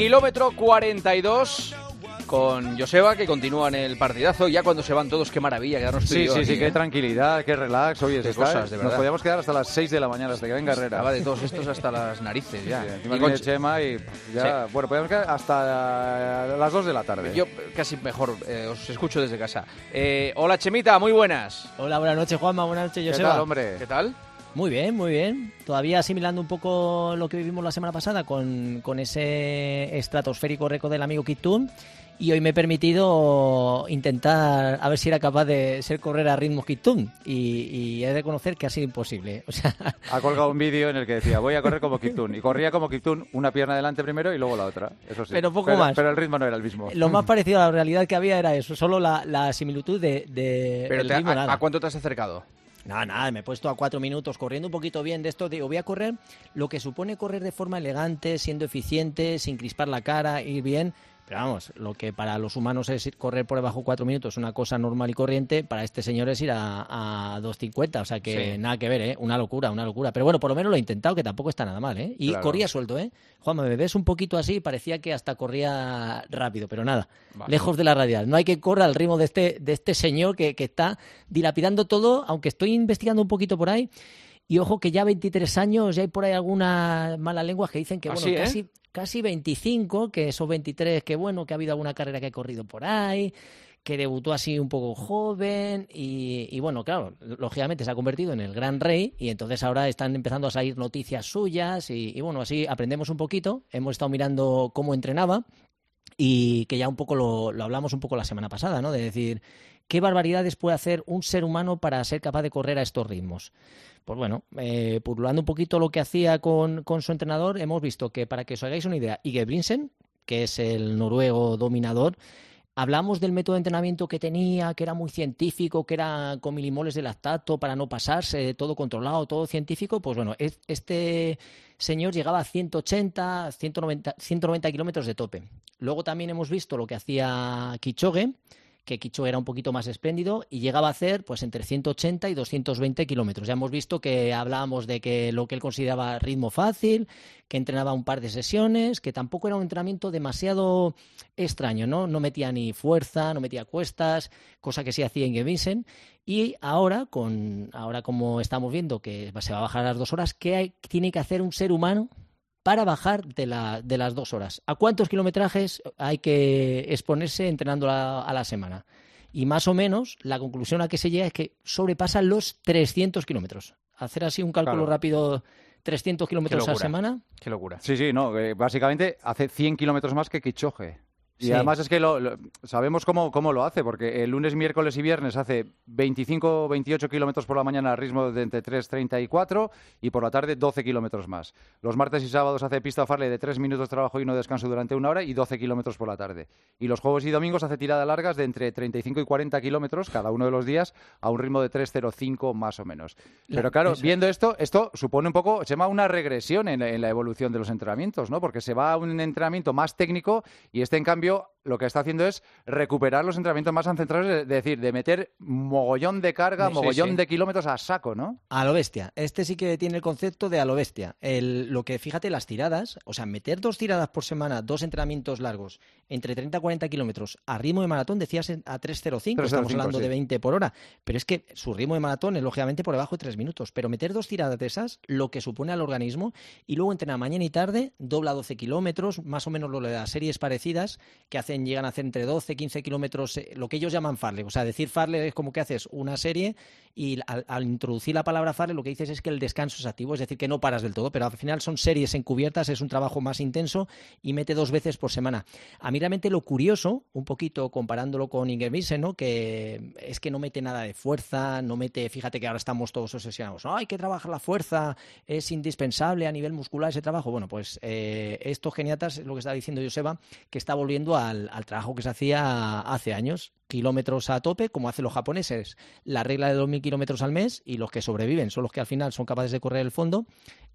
Kilómetro 42 con Joseba, que continúa en el partidazo. Ya cuando se van todos, qué maravilla quedarnos Sí, sí, aquí, sí, qué ¿eh? tranquilidad, qué relax. Oye, Qué está- cosas, de nos verdad. podíamos quedar hasta las 6 de la mañana, hasta que venga Herrera. Estaba de todos estos hasta las narices ya. Sí, Y con- Chema y ya, bueno, podemos quedar hasta las 2 de la tarde. Yo casi mejor eh, os escucho desde casa. Eh, hola Chemita, muy buenas. Hola, buenas noches, Juanma. Buenas noches, ¿Qué Joseba. tal, hombre? ¿Qué tal? Muy bien, muy bien. Todavía asimilando un poco lo que vivimos la semana pasada con, con ese estratosférico récord del amigo Kitun. Y hoy me he permitido intentar a ver si era capaz de ser correr a ritmo Kitun. Y, y he de reconocer que ha sido imposible. O sea, Ha colgado un vídeo en el que decía, voy a correr como Kiptun. Y corría como Kiptun, una pierna delante primero y luego la otra. Eso sí. Pero poco más. Pero el ritmo no era el mismo. lo más parecido a la realidad que había era eso. Solo la, la similitud de, de Pero el te- ritmo, a, nada. a cuánto te has acercado? Nada, nada, me he puesto a cuatro minutos corriendo un poquito bien de esto. Digo, voy a correr lo que supone correr de forma elegante, siendo eficiente, sin crispar la cara, ir bien. Pero vamos, lo que para los humanos es ir- correr por debajo de cuatro minutos, una cosa normal y corriente, para este señor es ir a, a 2.50. O sea que Sí. nada que ver, ¿eh? Una locura, una locura. Pero bueno, por lo menos lo he intentado, que tampoco está nada mal, ¿eh? Y Claro. corría suelto, ¿eh? Juanma, me ves un poquito así, parecía que hasta corría rápido, pero nada, Vale. lejos de la realidad. No hay que correr al ritmo de este, de este señor que, que está dilapidando todo, aunque estoy investigando un poquito por ahí. Y ojo que ya 23 años, ya hay por ahí algunas malas lenguas que dicen que, ¿Ah, bueno, eh? casi, casi 25, que esos 23, que bueno, que ha habido alguna carrera que ha corrido por ahí, que debutó así un poco joven y, y bueno, claro, lógicamente se ha convertido en el gran rey y entonces ahora están empezando a salir noticias suyas y, y bueno, así aprendemos un poquito. Hemos estado mirando cómo entrenaba y que ya un poco lo, lo hablamos un poco la semana pasada, ¿no? De decir, ¿qué barbaridades puede hacer un ser humano para ser capaz de correr a estos ritmos? Pues bueno, eh, pululando un poquito lo que hacía con, con su entrenador, hemos visto que, para que os hagáis una idea, Ingebrigtsen, que es el noruego dominador, hablamos del método de entrenamiento que tenía, que era muy científico, que era con milimoles de lactato para no pasarse, todo controlado, todo científico, pues bueno, es- este señor llegaba a 180, 190, 190 kilómetros de tope. Luego también hemos visto lo que hacía Kichoge, que Kichoge era un poquito más espléndido y llegaba a hacer pues entre 180 y 220 kilómetros. Ya hemos visto que hablábamos de que lo que él consideraba ritmo fácil, que entrenaba un par de sesiones, que tampoco era un entrenamiento demasiado extraño, ¿no? No metía ni fuerza, no metía cuestas, cosa que sí hacía Ingebrigtsen. Y ahora, con, ahora como estamos viendo que se va a bajar a las dos horas, ¿qué tiene que hacer un ser humano para bajar de, la, de las dos horas? ¿A cuántos kilometrajes hay que exponerse entrenando a, a la semana? Y más o menos la conclusión a que se llega es que sobrepasan los 300 kilómetros. Hacer así un cálculo Claro. rápido, 300 kilómetros a la semana. Qué locura. Sí, sí, no, eh, básicamente hace 100 kilómetros más que Kichoge. Y Sí. además es que lo, lo- sabemos cómo, cómo lo hace, porque el lunes, miércoles y viernes hace 25 28 kilómetros por la mañana al ritmo de entre 3.34 y por la tarde 12 kilómetros más. Los martes y sábados hace pista Farley de 3 minutos de trabajo y no descanso durante una hora y 12 kilómetros por la tarde. Y los jueves y domingos hace tiradas largas de entre 35 y 40 kilómetros cada uno de los días a un ritmo de 3.05 más o menos. Pero La- claro, eso. viendo esto, esto supone un poco, se llama una regresión en, en la evolución de los entrenamientos, ¿no? Porque se va a un entrenamiento más técnico y este, en cambio, cambio, lo que está haciendo es recuperar los entrenamientos más ancestrales, de decir, de meter mogollón de carga, Sí, mogollón sí. de kilómetros a saco, ¿no? A lo bestia. Este sí que tiene el concepto de a lo bestia. El, lo que, fíjate, las tiradas, o sea, meter dos tiradas por semana, dos entrenamientos largos, entre 30 y 40 kilómetros, a ritmo de maratón, decías a 3.05, estamos 3.05, hablando sí. de 20 por hora. Pero es que su ritmo de maratón es lógicamente por debajo de 3 minutos. Pero meter dos tiradas de esas, lo que supone al organismo, y luego entrenar mañana y tarde, dobla 12 kilómetros, más o menos lo de las series parecidas, que llegan a hacer entre 12, 15 kilómetros, eh, lo que ellos llaman farle. O sea, decir farle es como que haces una serie y al, introducir la palabra farle lo que dices es que el descanso es activo, es decir, que no paras del todo, pero al final son series encubiertas, es un trabajo más intenso y mete dos veces por semana. A mí realmente lo curioso, un poquito comparándolo con Ingebrigtsen, ¿no? que es que no mete nada de fuerza, no mete, fíjate que ahora estamos todos obsesionados, "Ah, hay que trabajar la fuerza, es indispensable a nivel muscular ese trabajo. Bueno, pues eh, estos geniatas, lo que está diciendo Joseba, que está volviendo al, al, trabajo que se hacía hace años. Kilómetros a tope, como hacen los japoneses. La regla de 2.000 kilómetros al mes y los que sobreviven son los que al final son capaces de correr el fondo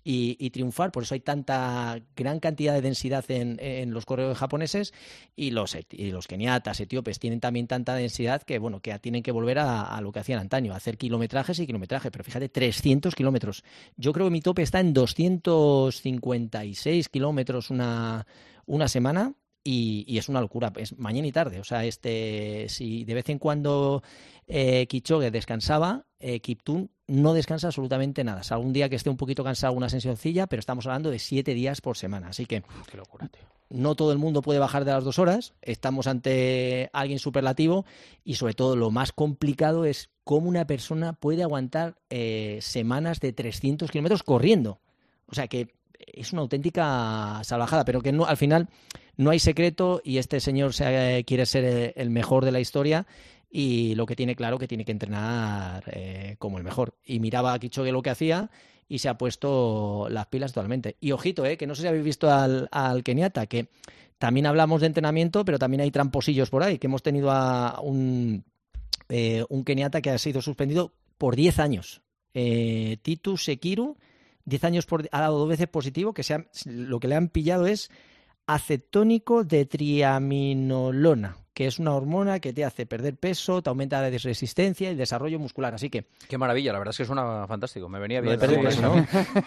y, triunfar. Por eso hay tanta gran cantidad de densidad en, en los corredores japoneses y los, et- y los keniatas, etíopes tienen también tanta densidad que, bueno, que tienen que volver a, lo que hacían antaño, hacer kilometrajes y kilometrajes. Pero fíjate, 300 kilómetros. Yo creo que mi tope está en 256 kilómetros una, una semana y, y es una locura. Es mañana y tarde. O sea, este, si de vez en cuando eh, Kichogue descansaba, eh, Kiptun no descansa absolutamente nada. O sea, algún día que esté un poquito cansado, una sensacioncilla, pero estamos hablando de siete días por semana. Así que Qué locura, tío. no todo el mundo puede bajar de las dos horas. Estamos ante alguien superlativo y sobre todo lo más complicado es cómo una persona puede aguantar eh, semanas de 300 kilómetros corriendo. O sea que es una auténtica salvajada, pero que no, al final no hay secreto y este señor se- quiere ser eh, el mejor de la historia y lo que tiene claro que tiene que entrenar eh, como el mejor. Y miraba a Kichogue lo que hacía y se ha puesto las pilas totalmente. Y ojito, eh, que no sé si habéis visto al, al Keniata, que también hablamos de entrenamiento, pero también hay tramposillos por ahí, que hemos tenido a un, eh, un Keniata que ha sido suspendido por 10 años. Eh, Titus Sekiru, 10 años por, ha dado dos veces positivo, que se lo que le han pillado es acetónico de triaminolona, que es una hormona que te hace perder peso, te aumenta la resistencia y el desarrollo muscular. Así que Qué maravilla, la verdad es que suena fantástico. Me venía bien. de perder peso, ¿no?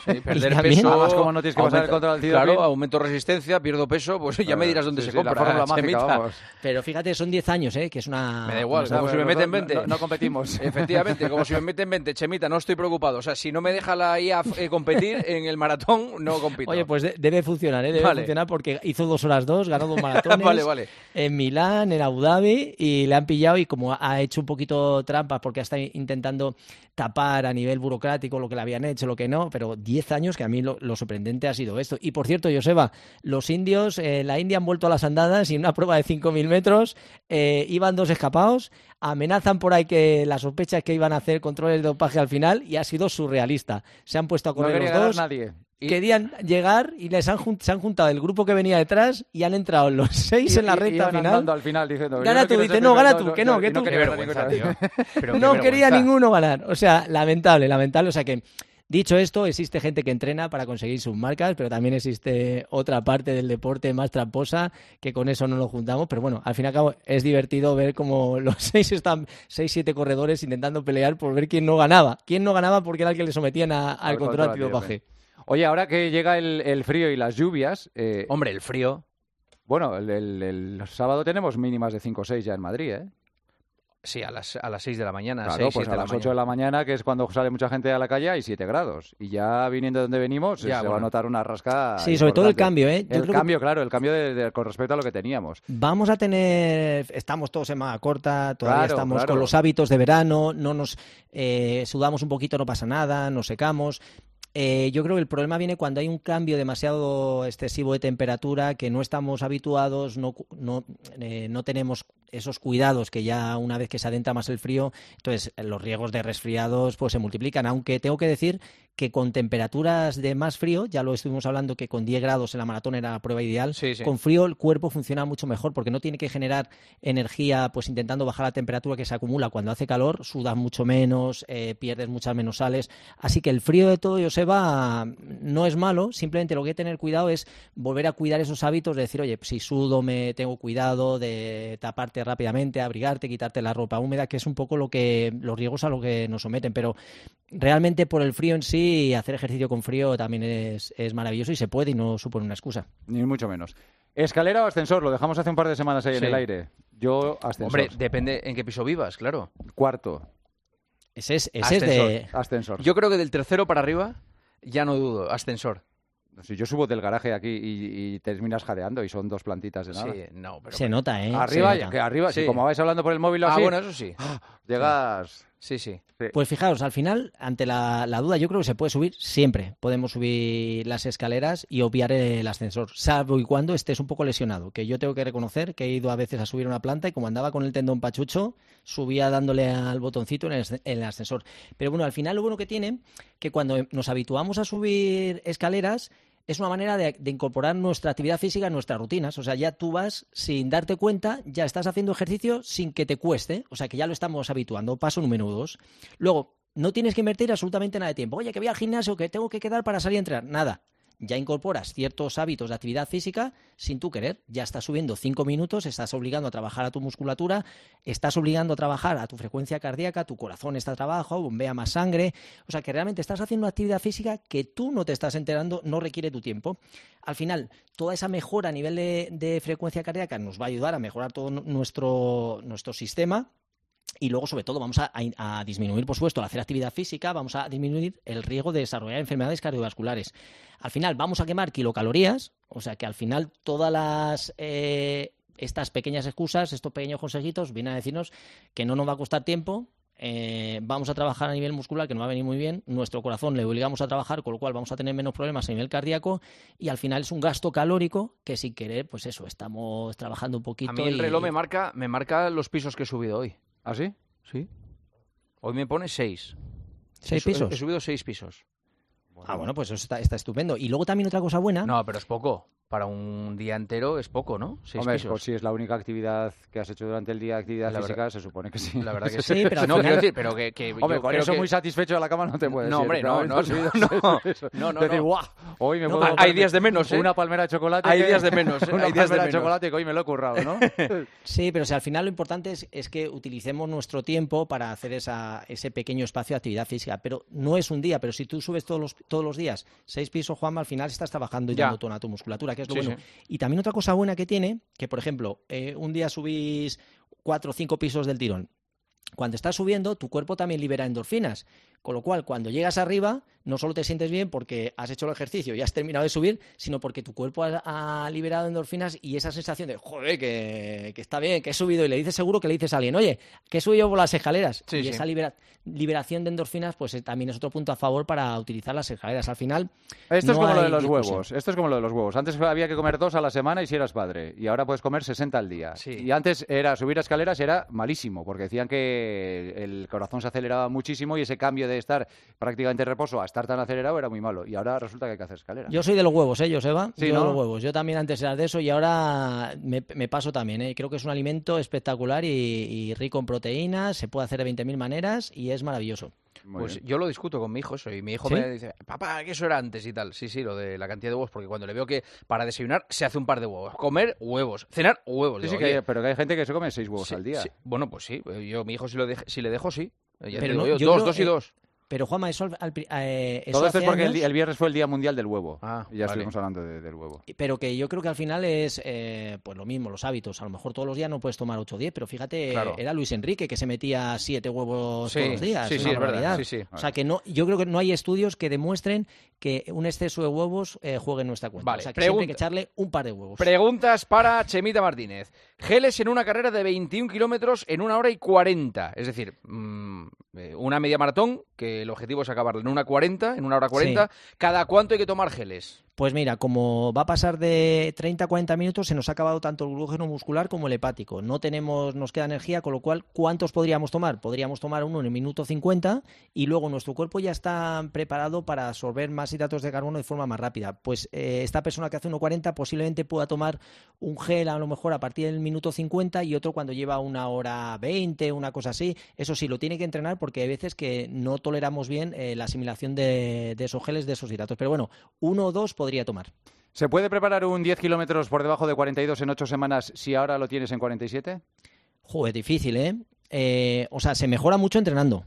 Sí, perder también- peso. Además, como no tienes que pasar el del Claro, aumento resistencia, pierdo peso, pues ya me dirás dónde Sí, se sí, la compra. fórmula mágica, vamos. Pero fíjate, son 10 años, ¿eh? que es una. Me da igual, como si me meten no- 20. No, no competimos. Efectivamente, como si me meten 20, Chemita, no estoy preocupado. O sea, si no me deja la IA eh, competir en el maratón, no compito. Oye, pues de- debe funcionar, ¿eh? Debe Vale. funcionar porque hizo dos horas dos, ganó dos maratones. vale, vale. en Milán, en Abu Dhabi, y le han pillado y como ha hecho un poquito trampas porque está intentando tapar a nivel burocrático lo que le habían hecho, lo que no, pero 10 años que a mí lo, lo sorprendente ha sido esto. Y por cierto, Joseba, los indios, eh, la India han vuelto a las andadas y en una prueba de 5.000 metros eh, iban dos escapados, amenazan por ahí que la sospecha es que iban a hacer controles de dopaje al final y ha sido surrealista. Se han puesto a No correr quería los dos. nadie. Y- Querían llegar y les han, jun- se han juntado el grupo que venía detrás y han entrado los seis Y- en la recta final. al final diciendo, Gana tú, dice, no, gana tú, que no, que tú. no quería ninguno ganar. O sea, lamentable, lamentable. O sea que, dicho esto, existe gente que entrena para conseguir sus marcas, pero también existe otra parte del deporte más tramposa que con eso no lo juntamos. Pero bueno, al fin y al cabo es divertido ver cómo los seis están, seis, siete corredores intentando pelear por ver quién no ganaba. Quién no ganaba porque era el que le sometían a- al control antidopaje. Oye, ahora que llega el, el frío y las lluvias, eh, Hombre, el frío. bueno, el, el- el sábado tenemos mínimas de 5 o 6 ya en Madrid, ¿eh? Sí, a las, a las 6 de la mañana. Claro, 6, pues 7 a las 8 de la mañana, que es cuando sale mucha gente a la calle, hay 7 grados. Y ya viniendo de donde venimos, Ya, se va a notar una rasca. Sí, sobre todo el cambio, ¿eh? Yo El creo que- cambio, claro, el cambio de- de- con respecto a lo que teníamos. Vamos a tener, estamos todos en manga corta, todavía Claro, estamos claro. con los hábitos de verano, no nos eh, sudamos un poquito, no pasa nada, nos secamos. Eh, yo creo que el problema viene cuando hay un cambio demasiado excesivo de temperatura, que no estamos habituados, no, no, eh, no tenemos esos cuidados que ya una vez que se adentra más el frío, entonces eh, los riesgos de resfriados pues se multiplican. Aunque tengo que decir que con temperaturas de más frío, ya lo estuvimos hablando que con 10 grados en la maratón era la prueba ideal, Sí, sí. con frío el cuerpo funciona mucho mejor porque no tiene que generar energía pues intentando bajar la temperatura que se acumula cuando hace calor, sudas mucho menos, eh, pierdes muchas menos sales. Así que el frío de todo, Joseba, no es malo, simplemente lo que hay que tener cuidado es volver a cuidar esos hábitos de decir, oye, si sudo me tengo cuidado de taparte rápidamente, abrigarte, quitarte la ropa húmeda, que es un poco lo que los riesgos a lo que nos someten, pero realmente por el frío en sí, hacer ejercicio con frío también es, es maravilloso y se puede y no supone una excusa. Ni mucho menos. ¿Escalera o ascensor? Lo dejamos hace un par de semanas ahí en el aire. Yo, ascensor. Hombre, depende en qué piso vivas, claro. Cuarto, Ese es, ese es de... ascensor. Yo creo que del tercero para arriba, ya no dudo, ascensor. Si yo subo del garaje aquí y, y terminas jadeando y son dos plantitas de nada. Sí, no, pero... Se nota, ¿eh? Arriba, nota. que arriba, si Sí. como vais hablando por el móvil o Ah, así, bueno, eso sí. llegas... Sí, sí. Pues fijaos, al final, ante la, la duda, yo creo que se puede subir siempre. Podemos subir las escaleras y obviar el ascensor, salvo y cuando estés un poco lesionado. Que yo tengo que reconocer que he ido a veces a subir una planta y como andaba con el tendón pachucho, subía dándole al botoncito en el, en el ascensor. Pero bueno, al final lo bueno que tiene, que cuando nos habituamos a subir escaleras, es una manera de, incorporar nuestra actividad física en nuestras rutinas. O sea, ya tú vas sin darte cuenta, ya estás haciendo ejercicio sin que te cueste. O sea, que ya lo estamos habituando. Paso número dos. Luego, no tienes que invertir absolutamente nada de tiempo. Oye, que voy al gimnasio, que tengo que quedar para salir a entrenar. Nada. Ya incorporas ciertos hábitos de actividad física sin tú querer. Ya estás subiendo cinco minutos, estás obligando a trabajar a tu musculatura, estás obligando a trabajar a tu frecuencia cardíaca, tu corazón está a trabajo, bombea más sangre. O sea que realmente estás haciendo una actividad física que tú no te estás enterando, no requiere tu tiempo. Al final, toda esa mejora a nivel de, de frecuencia cardíaca nos va a ayudar a mejorar todo nuestro, nuestro sistema y luego, sobre todo, vamos a, a, disminuir, por supuesto, al hacer actividad física, vamos a disminuir el riesgo de desarrollar enfermedades cardiovasculares. Al final, vamos a quemar kilocalorías, o sea que al final todas las... Eh, estas pequeñas excusas, estos pequeños consejitos, vienen a decirnos que no nos va a costar tiempo, eh, vamos a trabajar a nivel muscular, que nos va a venir muy bien, nuestro corazón le obligamos a trabajar, con lo cual vamos a tener menos problemas a nivel cardíaco y al final es un gasto calórico que sin querer, pues eso, estamos trabajando un poquito. A mí el y- reloj me marca, me marca los pisos que he subido hoy. ¿Ah, sí? Sí. Hoy me pone seis. ¿Seis He pisos? He subido seis pisos. Ah, bueno, pues eso está, está estupendo. Y luego también otra cosa buena. No, pero es poco. Para un día entero es poco, ¿no? Seis Hombre, pisos. pues si es la única actividad que has hecho durante el día, actividad La física, verdad- se supone que sí. La verdad que Sí, pero al no, final- quiero decir, pero que, que Hombre, yo con creo eso que- muy satisfecho de la cama no te puedes No, ir, hombre, pero no, no, no, no, no, Decir, no. "Guau, hoy me No, puedo hay días de menos, ¿eh? Una palmera de chocolate. Hay que- días de menos, ¿eh? Una Hay días de palmera de menos. chocolate que hoy me lo he currado, ¿no? Sí, pero si al final lo importante es, es que utilicemos nuestro tiempo para hacer esa, ese pequeño espacio de actividad física. Pero no es un día, pero si tú subes todos los, todos los días seis pisos, Juanma, al final estás trabajando y Ya. dando tono a tu musculatura, que es lo Sí, bueno. sí. Y también otra cosa buena que tiene, que por ejemplo, eh, un día subís cuatro o cinco pisos del tirón. Cuando estás subiendo, tu cuerpo también libera endorfinas. Con lo cual, cuando llegas arriba, no solo te sientes bien porque has hecho el ejercicio y has terminado de subir, sino porque tu cuerpo ha, ha liberado endorfinas y esa sensación de, joder, que, que está bien, que he subido. Y le dices seguro que le dices a alguien, oye, que he subido por las escaleras. Sí, y sí. esa libera- liberación de endorfinas, pues eh, también es otro punto a favor para utilizar las escaleras. Al final, Esto es como lo de los discusión. huevos. Esto es como lo de los huevos. Antes había que comer dos a la semana y si eras padre. Y ahora puedes comer 60 al día. Sí. Y antes era subir escaleras era malísimo, porque decían que el corazón se aceleraba muchísimo y ese cambio de estar prácticamente en reposo a estar tan acelerado era muy malo. Y ahora resulta que hay que hacer escaleras. Yo soy de los huevos, ¿eh, Joseba? Sí, Yo ¿no? de los huevos. Yo también antes era de eso y ahora me, me paso también, ¿eh? Creo que es un alimento espectacular y, y rico en proteínas, se puede hacer de 20.000 maneras y es maravilloso. Muy Pues bien. yo lo discuto con mi hijo eso y mi hijo ¿Sí? me dice, papá, que eso era antes y tal. Sí, sí, lo de la cantidad de huevos, porque cuando le veo que para desayunar se hace un par de huevos, comer huevos, cenar huevos. Sí, Digo, sí, que "Oye, hay- pero que hay gente que se come seis huevos sí, al día. sí". Bueno, pues sí, yo mi hijo si, lo dej- si le dejo, sí. Ya te Pero digo no, yo, yo dos, creo, dos y eh, dos. Pero Juanma, eso, al- eh, eso Todo esto es porque el, años- di- el viernes fue el Día Mundial del Huevo. Ah, y ya vale. estuvimos hablando de- del huevo. Pero que yo creo que al final es eh, pues lo mismo, los hábitos. A lo mejor todos los días no puedes tomar 8 o 10, pero fíjate, Claro. era Luis Enrique que se metía 7 huevos Sí, todos los días. sí, es sí, es verdad, sí, sí. O sea que no, yo creo que no hay estudios que demuestren que un exceso de huevos eh, juegue en nuestra cuenta. Vale, o sea que siempre hay que echarle un par de huevos. Preguntas para Chemita Martínez. Geles en una carrera de 21 kilómetros en una hora y 40. Es decir, mm, eh, una media maratón, que el objetivo es acabarla en una 40, en una hora 40. ¿Cada cuánto hay que tomar geles? Pues mira, como va a pasar de 30 a 40 minutos, se nos ha acabado tanto el glucógeno muscular como el hepático. No tenemos, nos queda energía, con lo cual, ¿cuántos podríamos tomar? Podríamos tomar uno en el minuto 50 y luego nuestro cuerpo ya está preparado para absorber más hidratos de carbono de forma más rápida. Pues eh, esta persona que hace 1,40 posiblemente pueda tomar un gel a lo mejor a partir del minuto 50 y otro cuando lleva una hora 20, una cosa así. Eso sí, lo tiene que entrenar porque hay veces que no toleramos bien eh, la asimilación de, de esos geles, de esos hidratos. Pero bueno, uno o dos podría tomar. ¿Se puede preparar un 10 kilómetros por debajo de 42 en 8 semanas si ahora lo tienes en 47? Joder, difícil, ¿eh? Eh, O sea, se mejora mucho entrenando.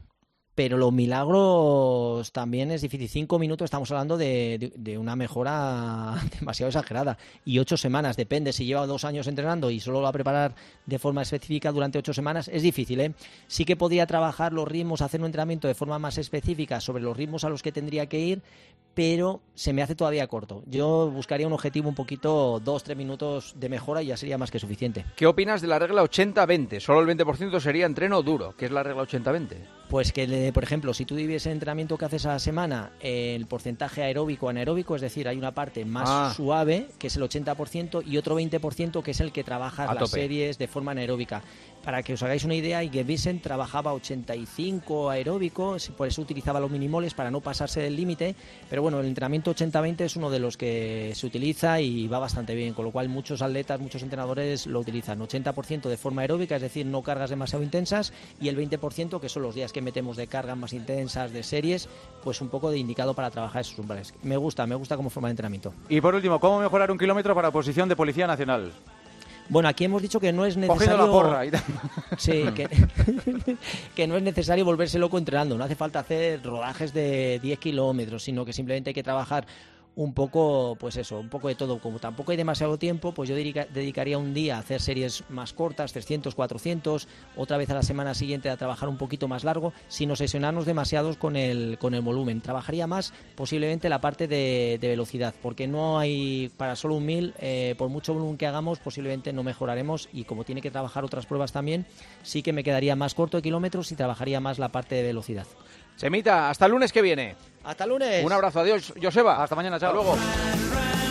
Pero los milagros también es difícil. Cinco minutos estamos hablando de, de- de una mejora demasiado exagerada. Y ocho semanas, depende. Si lleva dos años entrenando y solo lo va a preparar de forma específica durante ocho semanas, es difícil, ¿eh? Sí que podría trabajar los ritmos, hacer un entrenamiento de forma más específica sobre los ritmos a los que tendría que ir, pero se me hace todavía corto. Yo buscaría un objetivo un poquito, dos, tres minutos de mejora y ya sería más que suficiente. ¿Qué opinas de la regla 80-20? Solo el 20% sería entreno duro. ¿Qué es la regla 80-20? Pues que, le- por ejemplo, si tú divides el entrenamiento que haces a la semana, el porcentaje aeróbico anaeróbico, es decir, hay una parte más Ah. suave, que es el 80%, y otro 20% que es el que trabajas las series de forma anaeróbica. Para que os hagáis una idea, Ingebrigtsen trabajaba 85 aeróbico, por eso utilizaba los minimoles para no pasarse del límite, pero bueno, el entrenamiento 80-20 es uno de los que se utiliza y va bastante bien, con lo cual muchos atletas, muchos entrenadores lo utilizan. 80% de forma aeróbica, es decir, no cargas demasiado intensas, y el 20% que son los días que metemos de cargas más intensas, de series, pues un poco de indicado para trabajar esos umbrales. Me gusta, me gusta como forma de entrenamiento. Y por último, ¿cómo mejorar un kilómetro para posición de Policía Nacional? Bueno, aquí hemos dicho que no es necesario. La porra Sí, que... que, no es necesario volverse loco entrenando. No hace falta hacer rodajes de 10 kilómetros, sino que simplemente hay que trabajar un poco, pues eso, un poco de todo. Como tampoco hay demasiado tiempo, pues yo dedicaría un día a hacer series más cortas, 300, 400, otra vez a la semana siguiente a trabajar un poquito más largo, sin obsesionarnos demasiados con el, con el volumen. Trabajaría más posiblemente la parte de, velocidad, porque no hay, para solo un mil, eh, por mucho volumen que hagamos, posiblemente no mejoraremos y como tiene que trabajar otras pruebas también, sí que me quedaría más corto de kilómetros y trabajaría más la parte de velocidad. Semita, hasta el lunes que viene. Hasta lunes. Un abrazo, adiós, Joseba. Hasta mañana, chao. Hasta luego.